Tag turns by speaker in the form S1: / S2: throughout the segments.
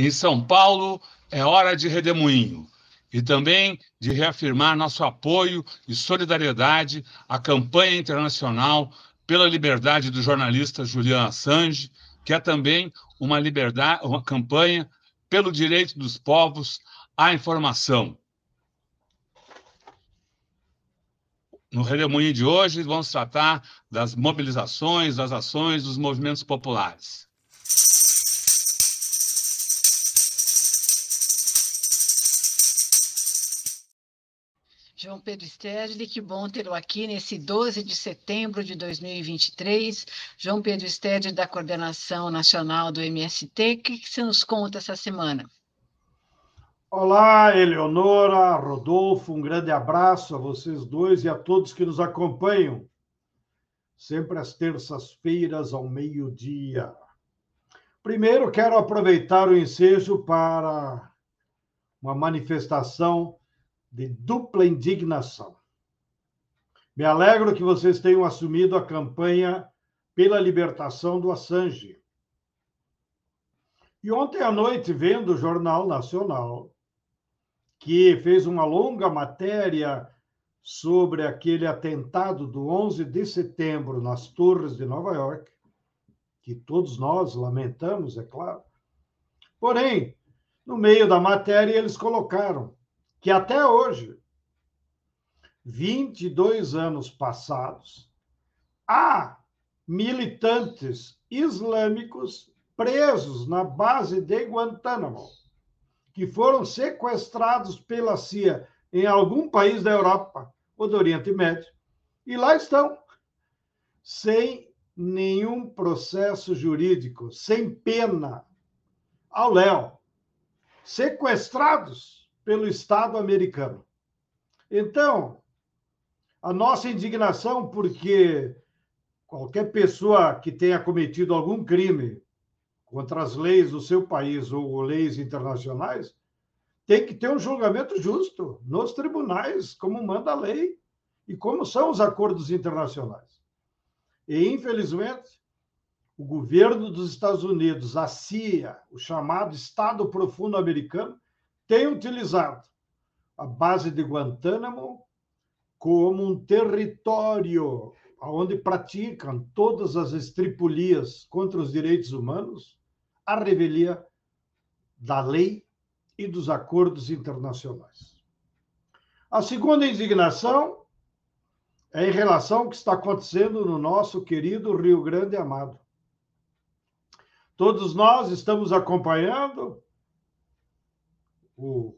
S1: Em São Paulo, é hora de redemoinho e também de reafirmar nosso apoio e solidariedade à campanha internacional pela liberdade do jornalista Julian Assange, que é também uma, liberdade, uma campanha pelo direito dos povos à informação. No Redemoinho de hoje, vamos tratar das mobilizações, das ações dos movimentos populares.
S2: João Pedro Stedley, que bom tê-lo aqui nesse 12 de setembro de 2023. João Pedro Stedley, da Coordenação Nacional do MST, o que, que você nos conta essa semana?
S3: Olá, Eleonora, Rodolfo, um grande abraço a vocês dois e a todos que nos acompanham, sempre às terças-feiras, ao meio-dia. Primeiro, quero aproveitar o ensejo para uma manifestação de dupla indignação. Me alegro que vocês tenham assumido a campanha pela libertação do Assange. E ontem à noite, vendo o Jornal Nacional, que fez uma longa matéria sobre aquele atentado do 11 de setembro nas Torres de Nova York, que todos nós lamentamos, é claro. Porém, no meio da matéria, eles colocaram que até hoje, 22 anos passados, há militantes islâmicos presos na base de Guantánamo, que foram sequestrados pela CIA em algum país da Europa ou do Oriente Médio, e lá estão, sem nenhum processo jurídico, sem pena, ao léu, sequestrados pelo Estado americano. Então, a nossa indignação, porque qualquer pessoa que tenha cometido algum crime contra as leis do seu país ou leis internacionais tem que ter um julgamento justo nos tribunais, como manda a lei e como são os acordos internacionais. E, infelizmente, o governo dos Estados Unidos, a CIA, o chamado Estado Profundo Americano, tem utilizado a base de Guantánamo como um território onde praticam todas as estripulias contra os direitos humanos, a revelia da lei e dos acordos internacionais. A segunda indignação é em relação ao que está acontecendo no nosso querido Rio Grande Amado. Todos nós estamos acompanhando o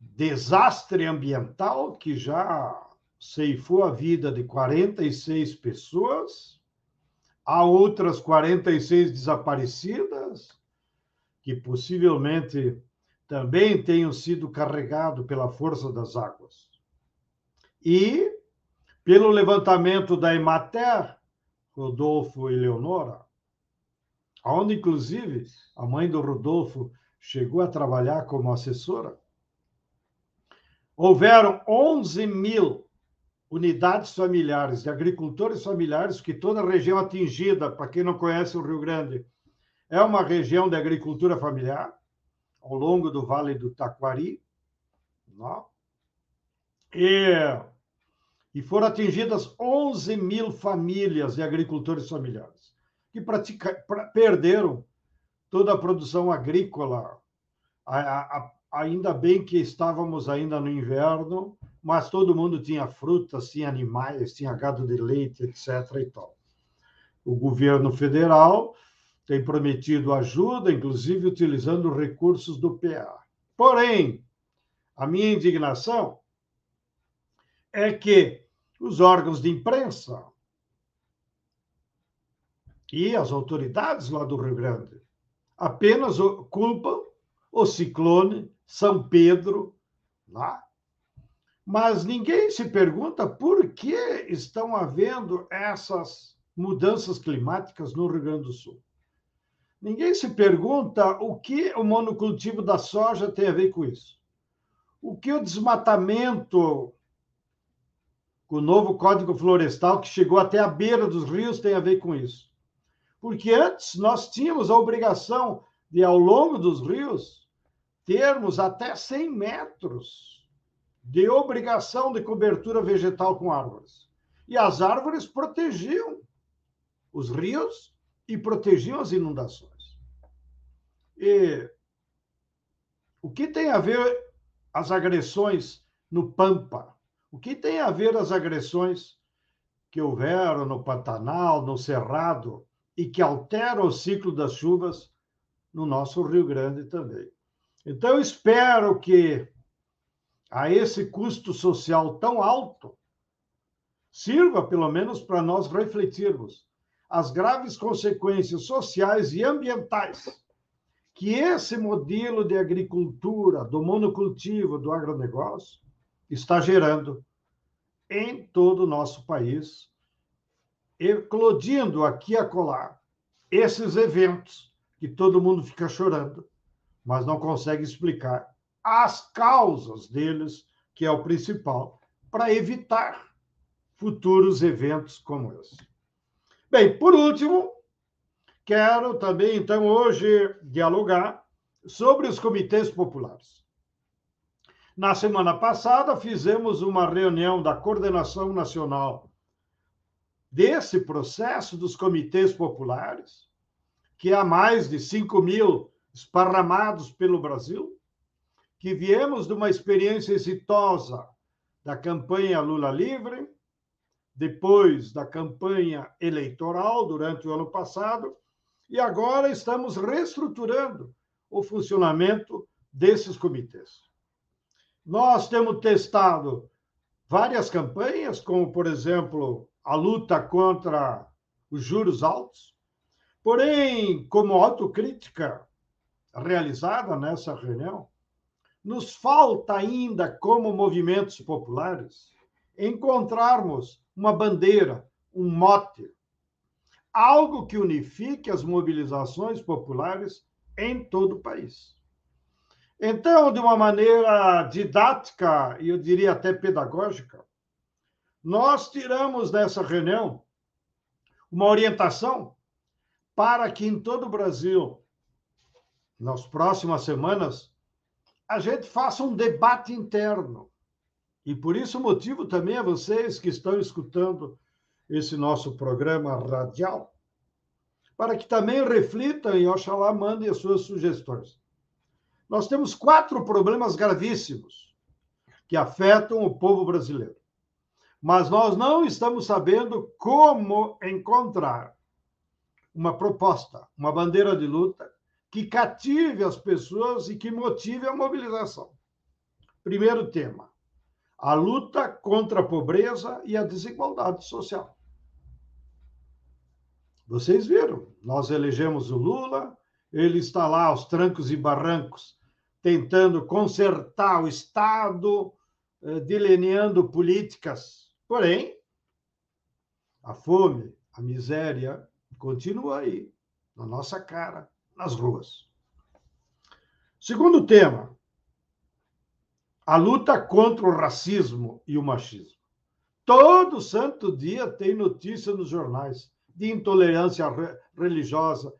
S3: desastre ambiental que já ceifou a vida de 46 pessoas, há outras 46 desaparecidas, que possivelmente também tenham sido carregados pela força das águas. E, pelo levantamento da Emater, Rodolfo e Leonora, onde, inclusive, a mãe do Rodolfo chegou a trabalhar como assessora. Houveram 11 mil unidades familiares de agricultores familiares, que toda a região atingida, para quem não conhece o Rio Grande, é uma região de agricultura familiar, ao longo do Vale do Taquari. Não? E, e foram atingidas 11 mil famílias de agricultores familiares, que pratica, pra, perderam toda a produção agrícola. A, a, ainda bem que estávamos ainda no inverno, mas todo mundo tinha frutas, tinha animais, tinha gado de leite, etc. E tal. O governo federal tem prometido ajuda, inclusive utilizando recursos do PA. Porém, a minha indignação é que os órgãos de imprensa e as autoridades lá do Rio Grande apenas culpam o ciclone São Pedro lá. Mas ninguém se pergunta por que estão havendo essas mudanças climáticas no Rio Grande do Sul. Ninguém se pergunta o que o monocultivo da soja tem a ver com isso. O que o desmatamento, com o novo Código Florestal, que chegou até a beira dos rios, tem a ver com isso. Porque antes nós tínhamos a obrigação de, ao longo dos rios, termos até 100 metros de obrigação de cobertura vegetal com árvores. E as árvores protegiam os rios e protegiam as inundações. E o que tem a ver as agressões no Pampa? O que tem a ver as agressões que houveram no Pantanal, no Cerrado, e que alteram o ciclo das chuvas no nosso Rio Grande também? Então, espero que a esse custo social tão alto sirva, pelo menos, para nós refletirmos as graves consequências sociais e ambientais que esse modelo de agricultura, do monocultivo, do agronegócio, está gerando em todo o nosso país, eclodindo aqui e acolá esses eventos que todo mundo fica chorando, mas não consegue explicar as causas deles, que é o principal, para evitar futuros eventos como esse. Bem, por último, quero também, então, hoje dialogar sobre os comitês populares. Na semana passada, fizemos uma reunião da coordenação nacional desse processo dos comitês populares, que há mais de 5 mil esparramados pelo Brasil, que viemos de uma experiência exitosa da campanha Lula Livre, depois da campanha eleitoral durante o ano passado, e agora estamos reestruturando o funcionamento desses comitês. Nós temos testado várias campanhas, como, por exemplo, a luta contra os juros altos, porém, como autocrítica realizada nessa reunião, nos falta ainda, como movimentos populares, encontrarmos uma bandeira, um mote, algo que unifique as mobilizações populares em todo o país. Então, de uma maneira didática e eu diria até pedagógica, nós tiramos dessa reunião uma orientação para que em todo o Brasil, nas próximas semanas, a gente faça um debate interno e por isso, motivo também a vocês que estão escutando esse nosso programa radial, para que também reflitam e, oxalá, mandem as suas sugestões. Nós temos quatro problemas gravíssimos que afetam o povo brasileiro. Mas nós não estamos sabendo como encontrar uma proposta, uma bandeira de luta que cative as pessoas e que motive a mobilização. Primeiro tema: a luta contra a pobreza e a desigualdade social. Vocês viram, nós elegemos o Lula, ele está lá aos trancos e barrancos, tentando consertar o Estado, eh, delineando políticas. Porém, a fome, a miséria continua aí, na nossa cara, nas ruas. Segundo tema, a luta contra o racismo e o machismo. Todo santo dia tem notícia nos jornais de intolerância religiosa,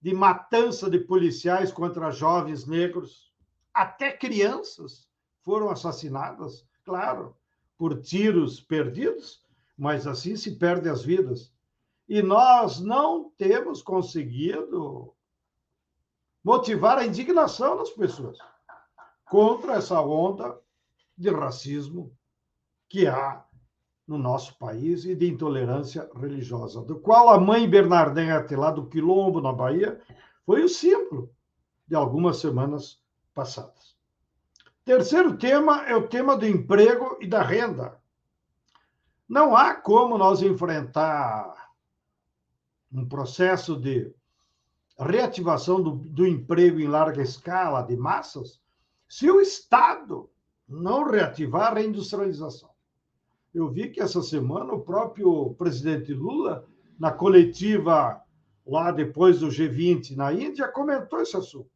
S3: de matança de policiais contra jovens negros. Até crianças foram assassinadas, claro, por tiros perdidos, mas assim se perdem as vidas. E nós não temos conseguido motivar a indignação das pessoas contra essa onda de racismo que há no nosso país e de intolerância religiosa, do qual a mãe Bernardete, lá do Quilombo, na Bahia, foi o símbolo de algumas semanas passadas. Terceiro tema é o tema do emprego e da renda. Não há como nós enfrentar um processo de reativação do, do emprego em larga escala, de massas, se o Estado não reativar a reindustrialização. Eu vi que essa semana o próprio presidente Lula, na coletiva lá depois do G20 na Índia, comentou esse assunto.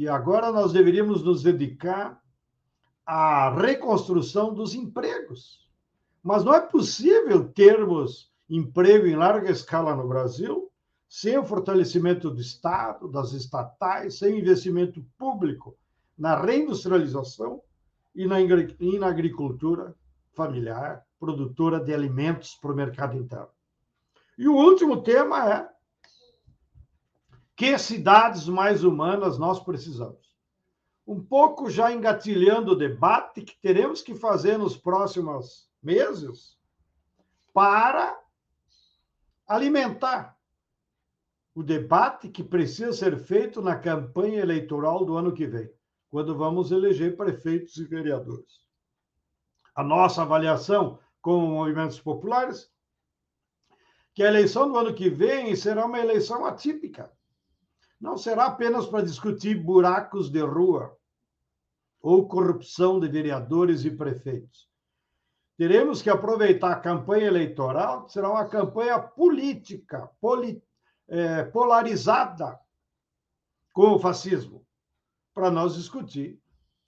S3: Que agora nós deveríamos nos dedicar à reconstrução dos empregos. Mas não é possível termos emprego em larga escala no Brasil sem o fortalecimento do Estado, das estatais, sem investimento público na reindustrialização e na, e na agricultura familiar, produtora de alimentos para o mercado interno. E o último tema é que cidades mais humanas nós precisamos? Um pouco já engatilhando o debate que teremos que fazer nos próximos meses para alimentar o debate que precisa ser feito na campanha eleitoral do ano que vem, quando vamos eleger prefeitos e vereadores. A nossa avaliação como movimentos populares que a eleição do ano que vem será uma eleição atípica. Não será apenas para discutir buracos de rua ou corrupção de vereadores e prefeitos. Teremos que aproveitar a campanha eleitoral, será uma campanha política, política é, polarizada com o fascismo, para nós discutir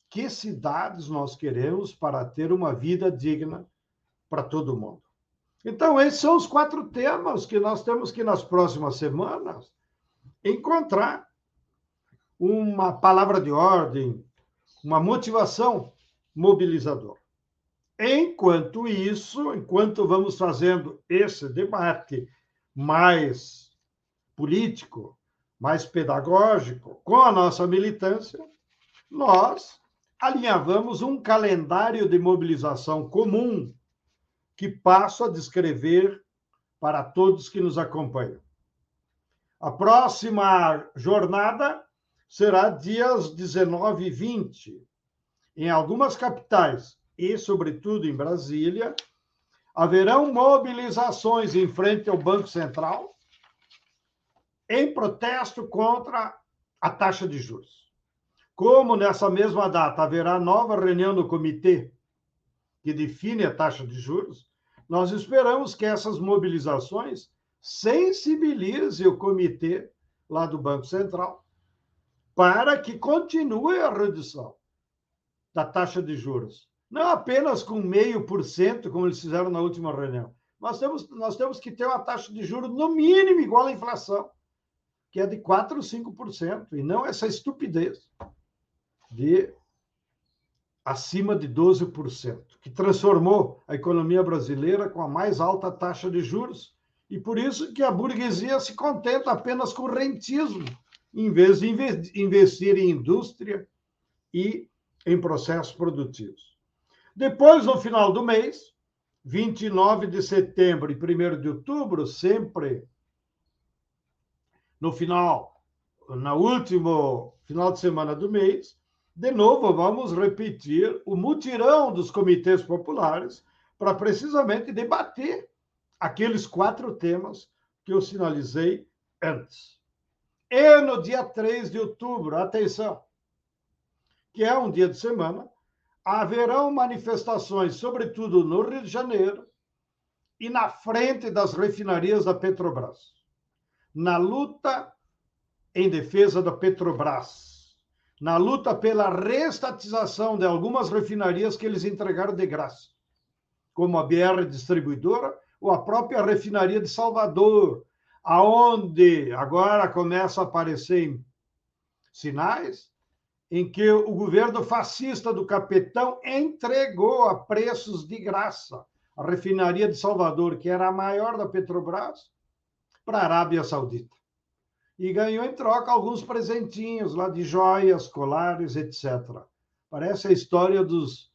S3: que cidades nós queremos para ter uma vida digna para todo mundo. Então, esses são os quatro temas que nós temos que, nas próximas semanas, encontrar uma palavra de ordem, uma motivação mobilizadora. Enquanto isso, enquanto vamos fazendo esse debate mais político, mais pedagógico, com a nossa militância, nós alinhavamos um calendário de mobilização comum que passo a descrever para todos que nos acompanham. A próxima jornada será dias 19 e 20. Em algumas capitais, e sobretudo em Brasília, haverão mobilizações em frente ao Banco Central em protesto contra a taxa de juros. Como nessa mesma data haverá nova reunião do comitê que define a taxa de juros, nós esperamos que essas mobilizações sensibilizem o comitê lá do Banco Central para que continue a redução da taxa de juros. Não apenas com meio por cento, como eles fizeram na última reunião. Nós temos, nós temos que ter uma taxa de juros no mínimo igual à inflação que é de 4 ou 5%, e não essa estupidez de acima de 12%, que transformou a economia brasileira com a mais alta taxa de juros, e por isso que a burguesia se contenta apenas com rentismo, em vez de investir em indústria e em processos produtivos. Depois, no final do mês, 29 de setembro e 1 de outubro, sempre no final, no último final de semana do mês, de novo vamos repetir o mutirão dos comitês populares para precisamente debater aqueles quatro temas que eu sinalizei antes. E no dia 3 de outubro, atenção, que é um dia de semana, haverão manifestações, sobretudo no Rio de Janeiro e na frente das refinarias da Petrobras na luta em defesa da Petrobras, na luta pela restatização de algumas refinarias que eles entregaram de graça, como a BR Distribuidora ou a própria refinaria de Salvador, aonde agora começam a aparecer sinais em que o governo fascista do capitão entregou a preços de graça a refinaria de Salvador, que era a maior da Petrobras, para a Arábia Saudita. E ganhou em troca alguns presentinhos lá de joias, colares, etc. Parece a história dos,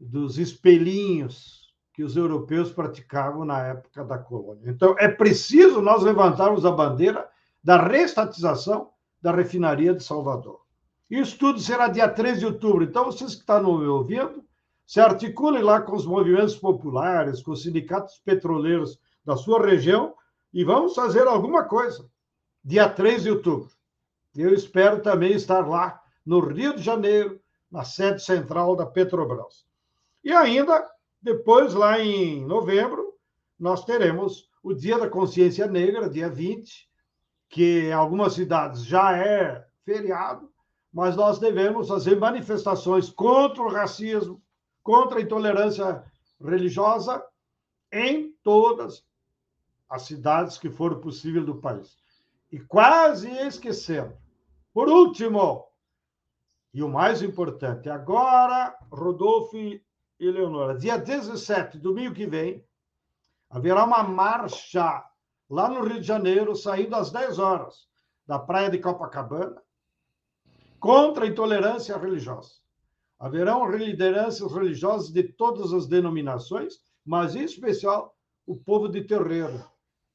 S3: dos espelhinhos que os europeus praticavam na época da colônia. Então, é preciso nós levantarmos a bandeira da restatização da refinaria de Salvador. Isso tudo será dia 13 de outubro. Então, vocês que estão me ouvindo, se articulem lá com os movimentos populares, com os sindicatos petroleiros da sua região, e vamos fazer alguma coisa. Dia 3 de outubro. Eu espero também estar lá no Rio de Janeiro, na sede central da Petrobras. E ainda, depois, lá em novembro, nós teremos o Dia da Consciência Negra, dia 20, que em algumas cidades já é feriado, mas nós devemos fazer manifestações contra o racismo, contra a intolerância religiosa em todas as cidades que for possível do país. E quase esquecendo. Por último, e o mais importante, agora, Rodolfo Leonora, dia 17, domingo que vem, haverá uma marcha lá no Rio de Janeiro, saindo às 10 horas da praia de Copacabana, contra a intolerância religiosa. Haverão lideranças religiosas de todas as denominações, mas em especial o povo de Terreiro,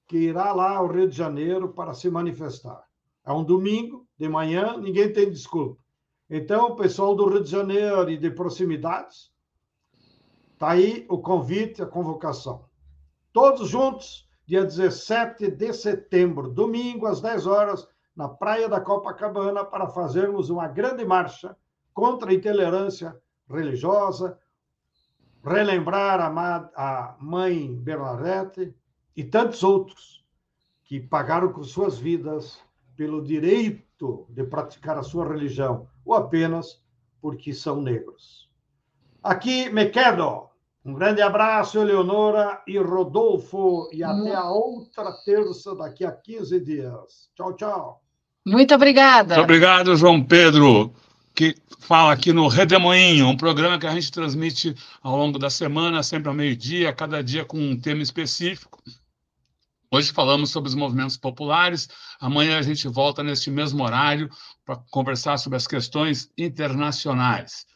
S3: que irá lá ao Rio de Janeiro para se manifestar. É um domingo de manhã, ninguém tem desculpa. Então, o pessoal do Rio de Janeiro e de proximidades, está aí o convite, a convocação. Todos juntos, dia 17 de setembro, domingo, às 10 horas, na Praia da Copacabana, para fazermos uma grande marcha contra a intolerância religiosa, relembrar a, mãe Bernadette e tantos outros que pagaram com suas vidas pelo direito de praticar a sua religião, ou apenas porque são negros. Aqui me quedo. Um grande abraço, Eleonora e Rodolfo, e até a outra terça daqui a 15 dias. Tchau, tchau.
S2: Muito obrigada.
S1: Muito obrigado, João Pedro, que fala aqui no Redemoinho, um programa que a gente transmite ao longo da semana, sempre ao meio-dia, cada dia com um tema específico. Hoje falamos sobre os movimentos populares. Amanhã a gente volta neste mesmo horário para conversar sobre as questões internacionais.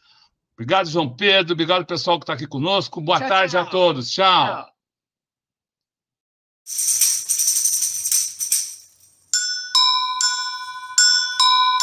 S1: Obrigado, João Pedro. Obrigado, pessoal que está aqui conosco. Boa tchau, tarde tchau. a todos. tchau. tchau.